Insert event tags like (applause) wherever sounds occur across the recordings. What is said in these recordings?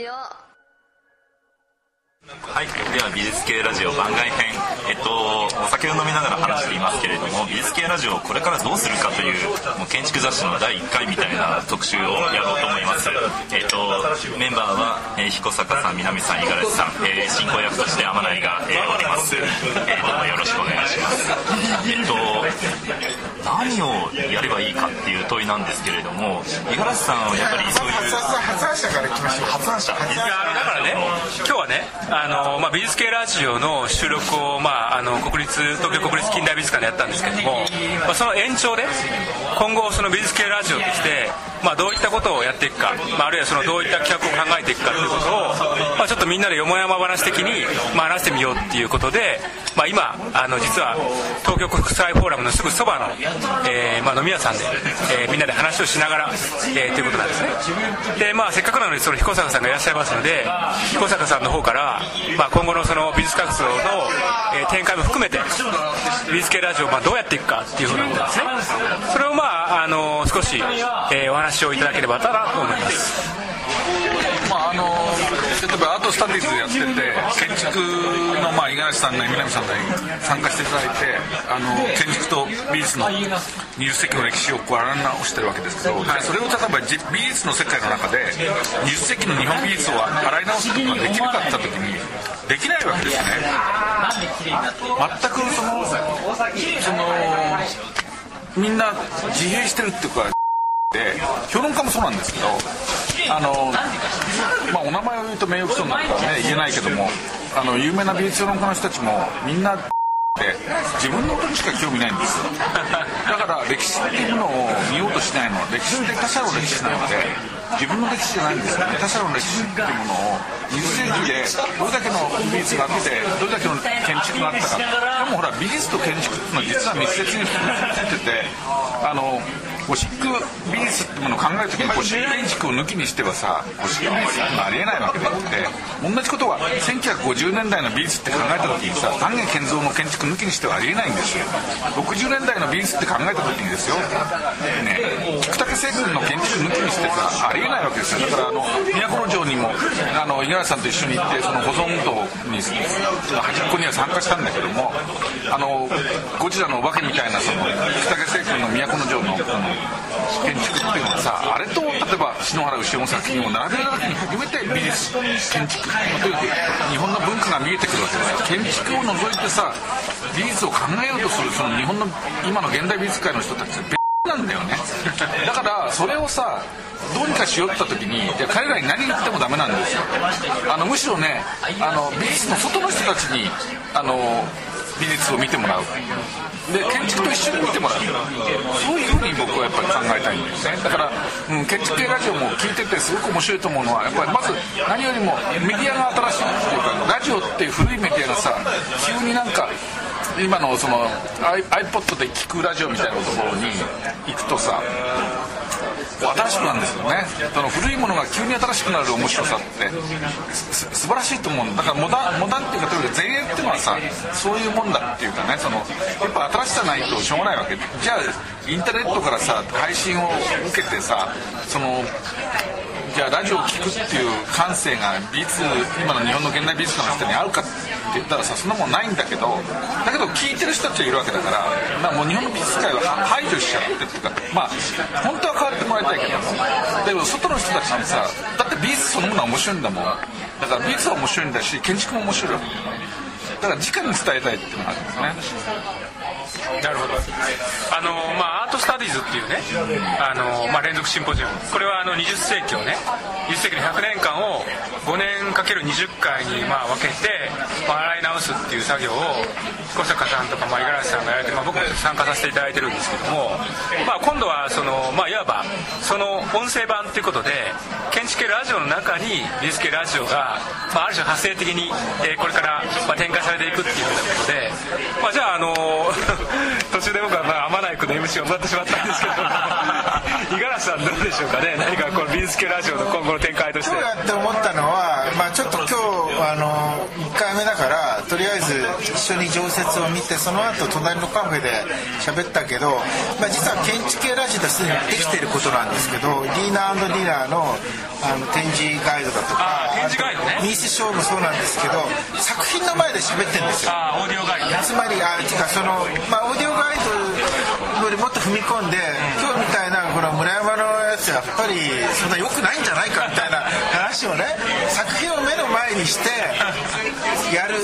ジオ。はい、では美術系ラジオ番外編、えっと、お酒を飲みながら話していますけれども美術系ラジオをこれからどうするかというもう建築雑誌の第1回みたいな特集をやろうと思います、えっと、メンバーは、えー彦坂さん南さん五十嵐さん、えー進行役として天内が、えーおります、えー何をやればいいかっていう問いなんですけれども五十嵐さんはやっぱりそういう発案者からいきましょう発案者いやあのだからね今日はねあの、まあ、美術系ラジオの収録を、まあ、あの国立東京国立近代美術館でやったんですけども、まあ、その延長で今後その美術系ラジオとして、まあ、どういったことをやっていくか、まあ、あるいはそのどういった企画を考えていくかということを、まあ、ちょっとみんなでよもやま話的に、まあ、話してみようっていうことで、(laughs) まあ、今あの実は東京国際フォーラムのすぐそばの、えーまあ、飲み屋さんで、えーみんなで話をしながら、えーということなんですね。で、まあ、せっかくなのでその彦坂さんがいらっしゃいますので彦坂さんの方から、まあ、今後のその美術活動の、えー展開も含めて美術系ラジオをまあどうやっていくかっていうふうなことですね。それをまああの少し、えーお話をいただければなと思います。例えばアートスタディーズやってて建築のまあ五十嵐さんなり南さんなり参加していただいてあの建築と美術の20世紀の歴史をこう洗い直してるわけですけど、それを例えばじ美術の世界の中で20世紀の日本美術を洗い直すことができなかった時にできないわけですよね。全くそのそのみんな自閉してるっていうかで評論家もそうなんですけどあの、まあ、お名前を言うと名誉毀損になるからね言えないけどもあの有名な美術評論家の人たちもみんなで自分のことにしか興味ないんですよ。だから歴史っていうのを見ようとしないのは歴史って他者の歴史なので自分の歴史じゃないんですよね。他者の歴史っていうものを20世紀でどれだけの美術があってどれだけの建築があったかでもほら美術と建築っていうのは実は密接についててあのゴシック美術ってものを考える時にゴシック建築を抜きにしてはさゴシック美術ってありえないわけであって同じことは1950年代の美術って考えた時にさ丹下健三の建築抜きにしてはありえないんですよ。60年代の美術って考えた時にですよ。ね菊竹聖君の建築抜きにしてさありえないわけですよ。だからもあの五十嵐さんと一緒に行ってその保存運動に端っこには参加したんだけどもあのゴジラのお化けみたいなその菊竹聖君の都城のこの建築っていうのはさあれと例えば篠原牛尾の作品を並べた時に初めて美術建築という日本の文化が見えてくるわけです建築を除いてさ美術を考えようとするその日本の今の現代美術界の人たちなんだよね。だからそれをさどうにかしよって時にいや彼らに何言ってもダメなんですよ。あのむしろねあの美術の外の人たちにあの美術を見てもらう。で建築と一緒に見てもらう。そういうふうに僕はやっぱり考えたいんですね。だから、うん、建築系ラジオも聞いててすごく面白いと思うのはやっぱりまず何よりもメディアが新しいっていうかラジオっていう古いメディアがさ急になんか今のその iPod で聞くラジオみたいなところに行くとさ新しくなんですよね。その古いものが急に新しくなる面白さってす素晴らしいと思うの。だからモダンモダンっていうかとにか前衛っていうのはさそういうもんだっていうかねそのやっぱ新しさないとしょうがないわけ。じゃあインターネットからさ配信を受けてさそのじゃあラジオを聴くっていう感性が美術今の日本の現代美術家の人にあるかって言ったらさそんなもんないんだけどだけど聴いてる人たちがいるわけだから、まあ、もう日本の美術界は排除しちゃってっていうかまあ本当は変わってもらいたいけどでも外の人たちにさだって美術そのものは面白いんだもん。だから美術は面白いんだし建築も面白い。わけだから直に伝えたいっていうのがあるんですね。なるほど。あの、まあ、アートスタディーズっていうねあの、まあ、連続シンポジウム。これはあの20世紀をね20世紀の100年間を5年かける20回にまあ分けて、洗い直すっていう作業を彦坂さんとか五十嵐さんがやられて、まあ、僕も参加させていただいてるんですけども、まあ、今度は、いわばその音声版ということで建築系ラジオの中に美術系ラジオが、まあ、ある種派生的に、えこれから、ま、展開されていくっていうようなことで、まあ、じゃあ、あの (laughs) 途中で僕は、まあ、天内君の MC をもらってしまったんですけど五十嵐さんどうでしょうかね。何かこの美術系ラジオの今後の展開として。今日やって思ったのは、まあ、ちょっと今日あの1回目だからとりりあえず一緒に常設を見てその後隣のカフェで喋ったけど、まあ、実は建築系ラジオですでにできていることなんですけどディーナーディナーのあの展示ガイドだとかあ展示ガイドね。ミースショーもそうなんですけど作品の前で喋ってるんですよ。ああオーディオガイドね。つまりあてかその、まあ、オーディオガイドよりもっと踏み込んで、今日みたいなこの村山のやつやっぱりそんな良くないんじゃないかみたいな話をね (laughs) 作品を目の前にしてやる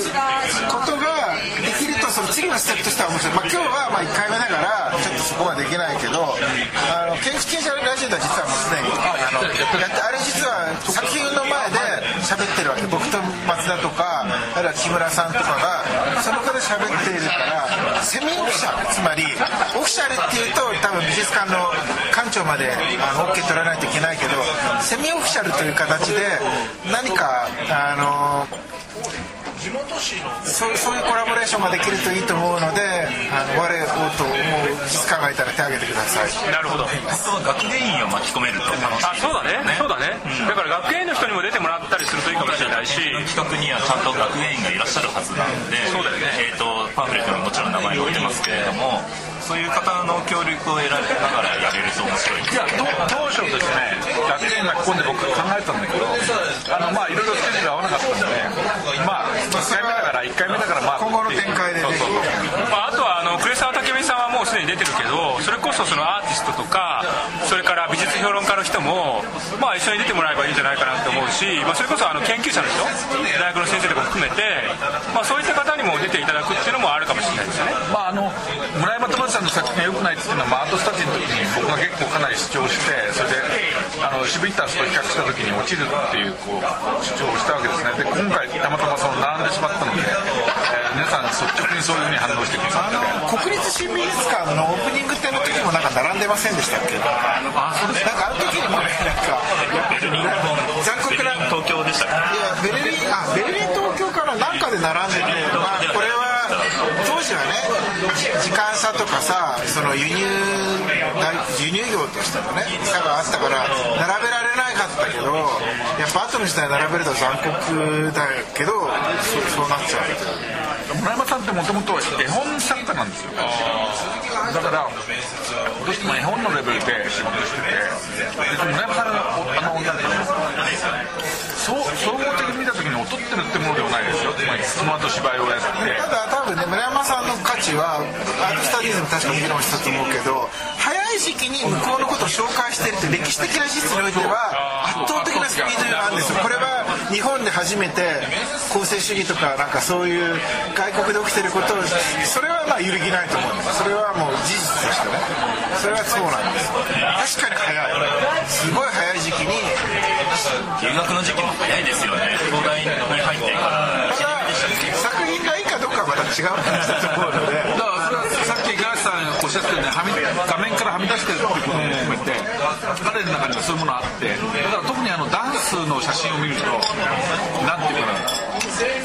ことができるとその次のステップとしては面白い、まあ、今日はまあ1回目だからちょっとそこはできないけどあの建築系ラジオでは実はもうすでにあのやってあれ実は作品の前で喋ってるわけ。僕と松田とかあるいは木村さんとかがその場で喋っているからセミオフィシャル。つまりオフィシャルっていうと多分美術館の館長まであの OK 取らないといけないけどセミオフィシャルという形で何かあのそうそういうコラボレーションができるといいと思うのであの我をと思う美術館がいたら手を挙げてください。なるほど。あとは学芸員を巻き込めると楽しいあそうだね。そうだね、だから学芸員の人にも出てもらったりするといいかもしれないし。企画にはちゃんと学芸員がいらっしゃるそういう方の協力を得られながらやれると面白いいや当初ですね学芸員巻き込んで僕考えたんだけどあのまあいろいろスケジュール合わなかったんでまあ1回目だから1回目だからまあ今後の展開でね。まあ、あとはあの呉沢武美さんはもうすでに出てるけどそれこそそのアーティストとかそれから美術評論家の人も、まあ、一緒に出てもらえばいいんじゃないかなと思うし、まあ、それこそあの研究者の人大学の先生とかも含めて、まあ、そういった方にも出ていただくっていうのは、まあ、アートスタジオの時に僕が結構かなり主張してそれであのシビッタースと比較した時に落ちるっていうこう主張をしたわけですね。で今回たまたまその並んでしまったので、えー皆さん率直にそういうふうに反応してくださって。国立新美術館のオープニング展の時もなんか並んでませんでしたっけ？あそうですなんかあの時にもねなんか残酷な東京でしたっけ？いやベルリンあベルリン東京からなんかで並んでて、まあ、これは当時はね時間差とかさその輸入輸入業としてのね差があったから並べられなかったけどやっぱ後の時代並べると残酷だけどそそうなっちゃう。村山さんってもともと絵本作家なんですよ。だからどうしても絵本のレベルで仕事してて別に村山さんがあのなんていうのそう総合的に見た時に劣ってるってものではないですよ。つまりその後芝居をやって。ただ多分ね村山さんの価値はアーティスタリズム確か議論したと思うけど早い時期に向こうのことを紹介してるって歴史的な事実においては圧倒的なスピードがあるんですよ。これは日本で初めて公正主義とかなんかそういう外国で起きてることをそれはまあ揺るぎないと思うんです。それはもう事実としてね。それはそうなんです。確かに早い。すごい早い時期に留学の時期も早いですよね。東大に入ってから。ただ作品がいいかどうかはまた違う話だと思うので (laughs) だからそれはさっき五十嵐さんおっしてたよ画面からはみ出してるってことも含めて彼の中にはそういうものあってだから特にあのダンスの写真を見るとなんていうかな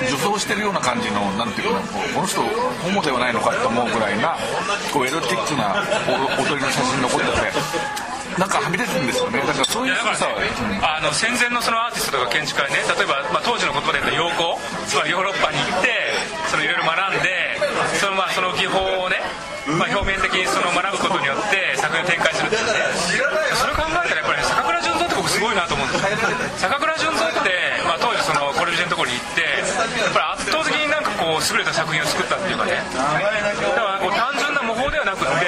女装してるような感じのなんていうかなこの人ホモではないのかと思うぐらいなこうエロティックな踊りの写真残っててなんかはみ出てるんですよね。だからそういうさ、ね、あの戦前のそのアーティストとか建築家ね例えば、まあ、当時の言葉で言うと洋行つまりヨーロッパに行ってそのいろいろ学んでその,、まあ、その技法を、まあ、表面的にその学ぶことによって作品を展開するっていうね。それを考えたらやっぱり、坂倉純三って僕すごいなと思うんですよ。坂倉純三って、まあ、当時そのコルビジェのところに行ってやっぱり圧倒的になんかこう優れた作品を作ったっていうかね。だからこう単純な模倣ではなくって、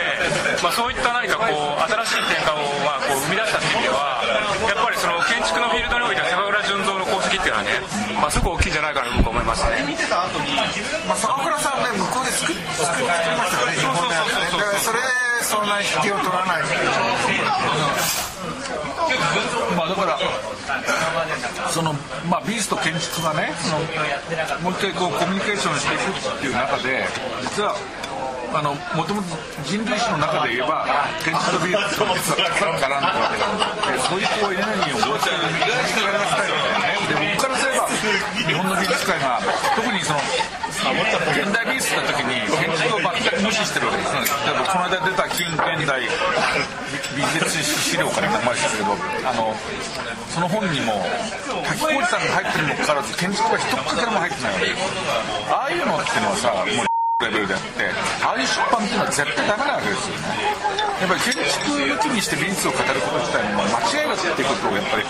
まあ、そういった何かこう新しい転換をまあこう生み出したっていう意味ではやっぱりその建築のフィールドにおいては坂倉純三の功績っていうのはね、まあ、すごく大きいんじゃないかなと僕は思いますねまあ、坂倉さんね向こうで作っ作作りましたよね日本でだからそれそんな引きを取らないっていうまあだからそのまあ美術と建築がねそのもう一回こうコミュニケーションしていくっていう中で実はあのもともと人類史の中で言えば建築と美術と実は絡んでるわけなんでそういうこうエネルギーを持ってる人がやらせたいわけだよね。で僕から日本の美術界が特にその現代美術の時に建築を全く無視してるわけですね。例えばこの間出た近現代美術史資料から名前したけどあのその本にも滝浩二さんが入ってるにもかかわらず建築は一つかけらも入ってないわけですああいうのっていうのはさもうレベルであってああいう出版っていうのは絶対ダメなわけですよね。やっぱり建築抜きにして美術を語ること自体も間違いだっていうことをやっぱり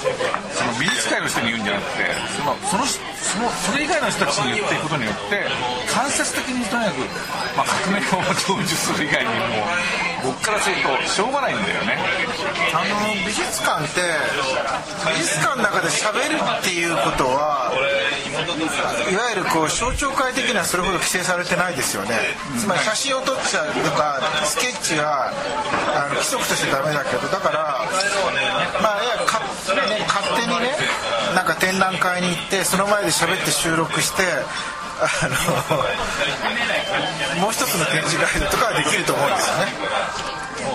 その美術界の人に言うんじゃなくてそのそのそのそれ以外の人たちに言っていくことによって間接的にとにかく、まあ、革命を成就する以外にも僕からするとしょうがないんだよね。あの美術館って美術館の中で喋るっていうことはいわゆるこう象徴界的にはそれほど規制されてないですよね。つまり写真を撮っちゃうとかスケッチはあの規則としてダメだけどだからまあいやか勝手にねなんか展覧会に行ってその前で喋って収録してあのもう一つの展示ガイドとかはできると思うんですよね。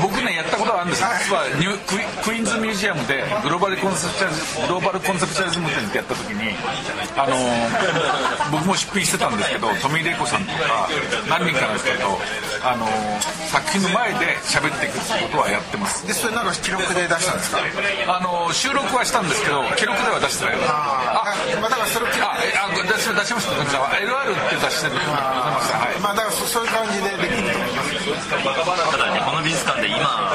僕ねやったことがあるんですよ。実はニュクイクイーンズミュージアムでグローバルコンセプチャリズムグローバルコンセプチャリズム展ってやった時にあのー僕も出品してたんですけど富井玲子さんとか何人かの人とあのー作品の前で喋っていくってことはやってます。でそれなんか記録で出したんですか？あのー収録はしたんですけど記録では出してない。あまあだからそあえあ出し出しましたこちらは LR っていう雑誌で出しましたはいまあだからそそういう感じでできると思います。ただねこの美術館で今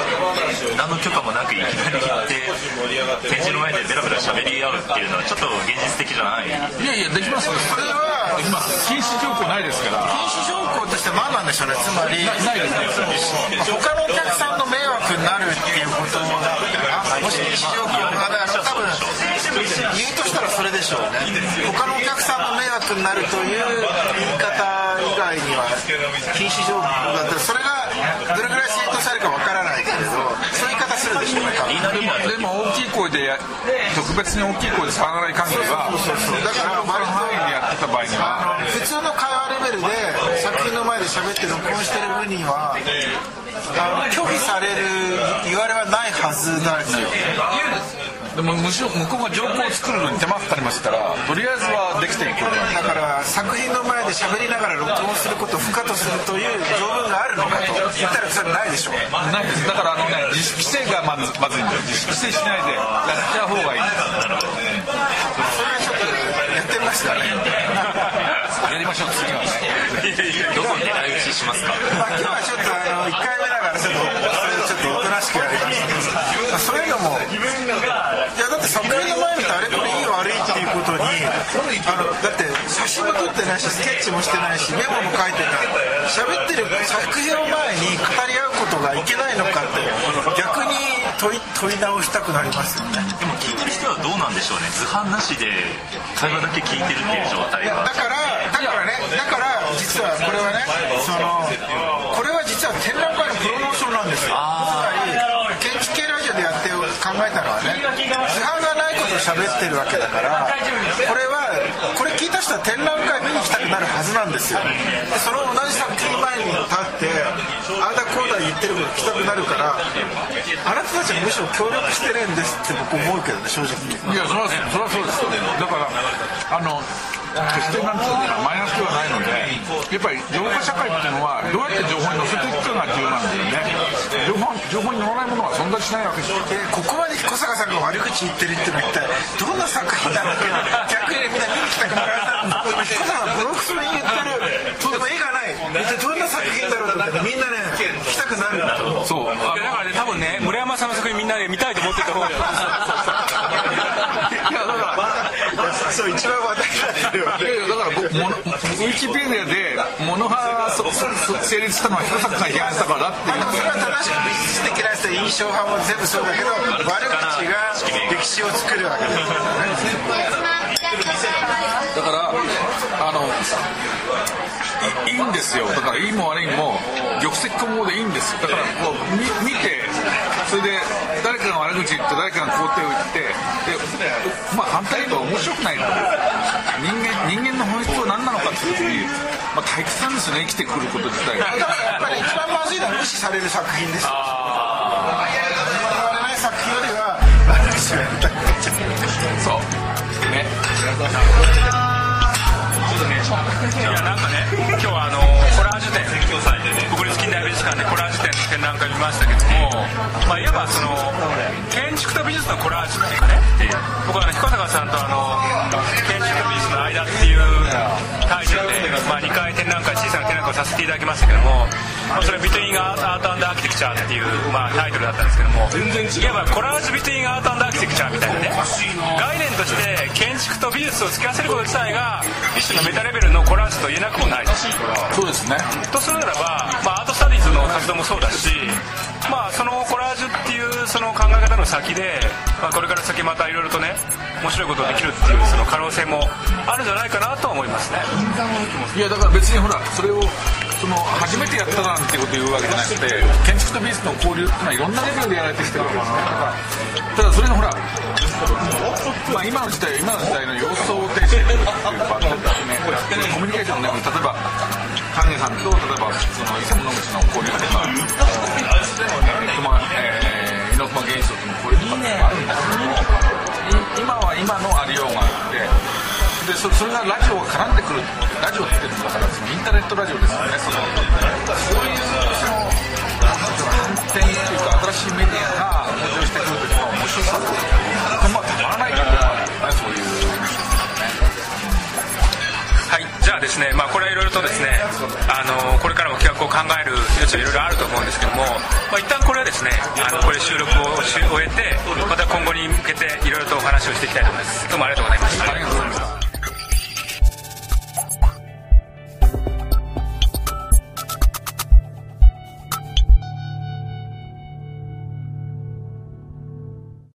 何の許可もなくいきなり行って展示の前でベラベラ喋り合うっていうのはちょっと現実的じゃない。いやいやできますよ。それはできます禁止条項ないですから。禁止条項として何なんでしょうね。つまりないです。ね他のお客さんの迷惑になるっていうこともし禁止条項がだから多分言うとしたらそれでしょうね。他のお客さんの迷惑になるという言い方以外には禁止条項だったらそれがどれぐらい正当されるかわからないけれどそういう言い方するでしょうねでも大きい声でや特別に大きい声で騒がない限りはだから割とってた場合には普通の会話レベルで作品の前で喋って録音してる分にはあの拒否される言われはないはずなんですよ。でもむしろ向こうが条項を作るのに手間かかりますからとりあえずはできていくだから作品の前で喋りながら録音することを不可とするという条文があるのかと。言ったらそれないでしょう。ないです。だからあのね自主規制がまずまずいんだよ。自主規制しないでやっちゃう方がいいそれはちょっとやってみますかね。やりましょう次はね。どこに狙い撃ちしますか？まあ、今日はちょっとあの1回目だからちょっとそれちょっとおとなしくやりますけど、まあ、そういうのもいやだって作品の前見てあれこれいい悪いっていうことにあのだって写真も撮ってないしスケッチもしてないしメモも書いてない喋ってる作品を前に語り合うことがいけないのかって逆に問い問い直したくなりますよね。でもはどうなんでしょうね。図版なしで会話だけ聞いてるっていう状態は。だからだからねだから実はこれはねそのこれは実は展覧会のプロモーションなんですよつまり建築系ラジオでやって考えたのはね図版がないことを喋ってるわけだからこれはこれ聞いた人は展覧会見に行きたくなるはずなんですよ。でその同じ作品前に立ってああだこうだ言ってること聞きたくなるからあなたたちはむしろ協力してるんですって僕思うけどね正直。いやそれはそれはそうですよだからあの決してなんていうのかマイナスではないのでやっぱり情報社会っていうのはどうやって情報に載せていくかが重要なんだよ。ね情報情報に載らないものは存在しないわけですよでここまで小坂さんが悪口言ってるってのは一体どんな作品なのか逆にみんな見に来たくなる小坂さんボロクソに言ってるでも絵がない一体どんな作品だろうってみんなね来たくなるんだと思うそう。だからね多分ね村山さんの作品みんなで見たいと思ってた方がいやだからそう一番話題になってるよいやいやだから僕モノウィキペディアで物派そそ成立したのは広坂が批判したからっていう。それは正しく美術的な人印象派も全部そうだけど悪口が歴史を作るわけですよねだからあのいいいんですよ。だからいいも悪いも玉石混合でいいんですだからこう見見てそれで誰かが悪口言って誰かが肯定を言ってでまあ反対に言えば面白くないと人間人間の本質は何なのかっていう時にまあ、退屈なんですよね生きてくること自体。がだからやっぱり一番まずいのは無視される作品です。よ言われない作品よりは私はやりたくなっちゃうそうねいやなんかね今日はあのコラージュ展国立近代美術館でコラージュ展の展覧会見ましたけども、まあ、いわばその建築と美術のコラージュっていうかね僕はあの彦坂さんとあの建築と美術の間っていうタイトルで、まあ、2回展覧会小さな展覧会をさせていただきましたけども、まあ、それは「ビトゥインアートアーキテクチャー」っていう、まあ、タイトルだったんですけどもいわばコラージュビトゥインアートアーキテクチャーみたいなね。概念として建築と美術を付き合わせること自体が一種のメタレベルのコラージュと言えなくもない。そうですね。とするならば、まあ、アートスタディーズの活動もそうだし、まあ、そのコラージュっていうその考え方の先で、まあ、これから先またいろいろとね面白いことができるっていうその可能性もあるんじゃないかなとは思いますね。いやだから別にほらそれをその初めてやったなんていうこと言うわけじゃなくて建築と美術の交流っていうのはいろんなレベルでやられてきてるわけですからただそれがほら、まあ、今の時代今の時代の様相を呈していくっていう場所ですねコミュニケーションの中で例えば丹下さんと例えばその伊佐物口の交流とか熊、え、猪熊現象との交流とかってあるんですけども今は今のありようがあってでそそれがラジオが絡んでくるラジオっていうのはだからそのインターネットラジオですよね。そのそういうその反転っていうか新しいメディアが登場してくる時の面白さってまあたまらないというか、ね、そういうはいじゃあですね、まあ、これはいろいろとですねあのこれからも企画を考える余地はいろいろあると思うんですけども、まあ、一旦これはですねあのこれ収録を終えてまた今後に向けていろいろとお話をしていきたいと思いますどうもありがとうございました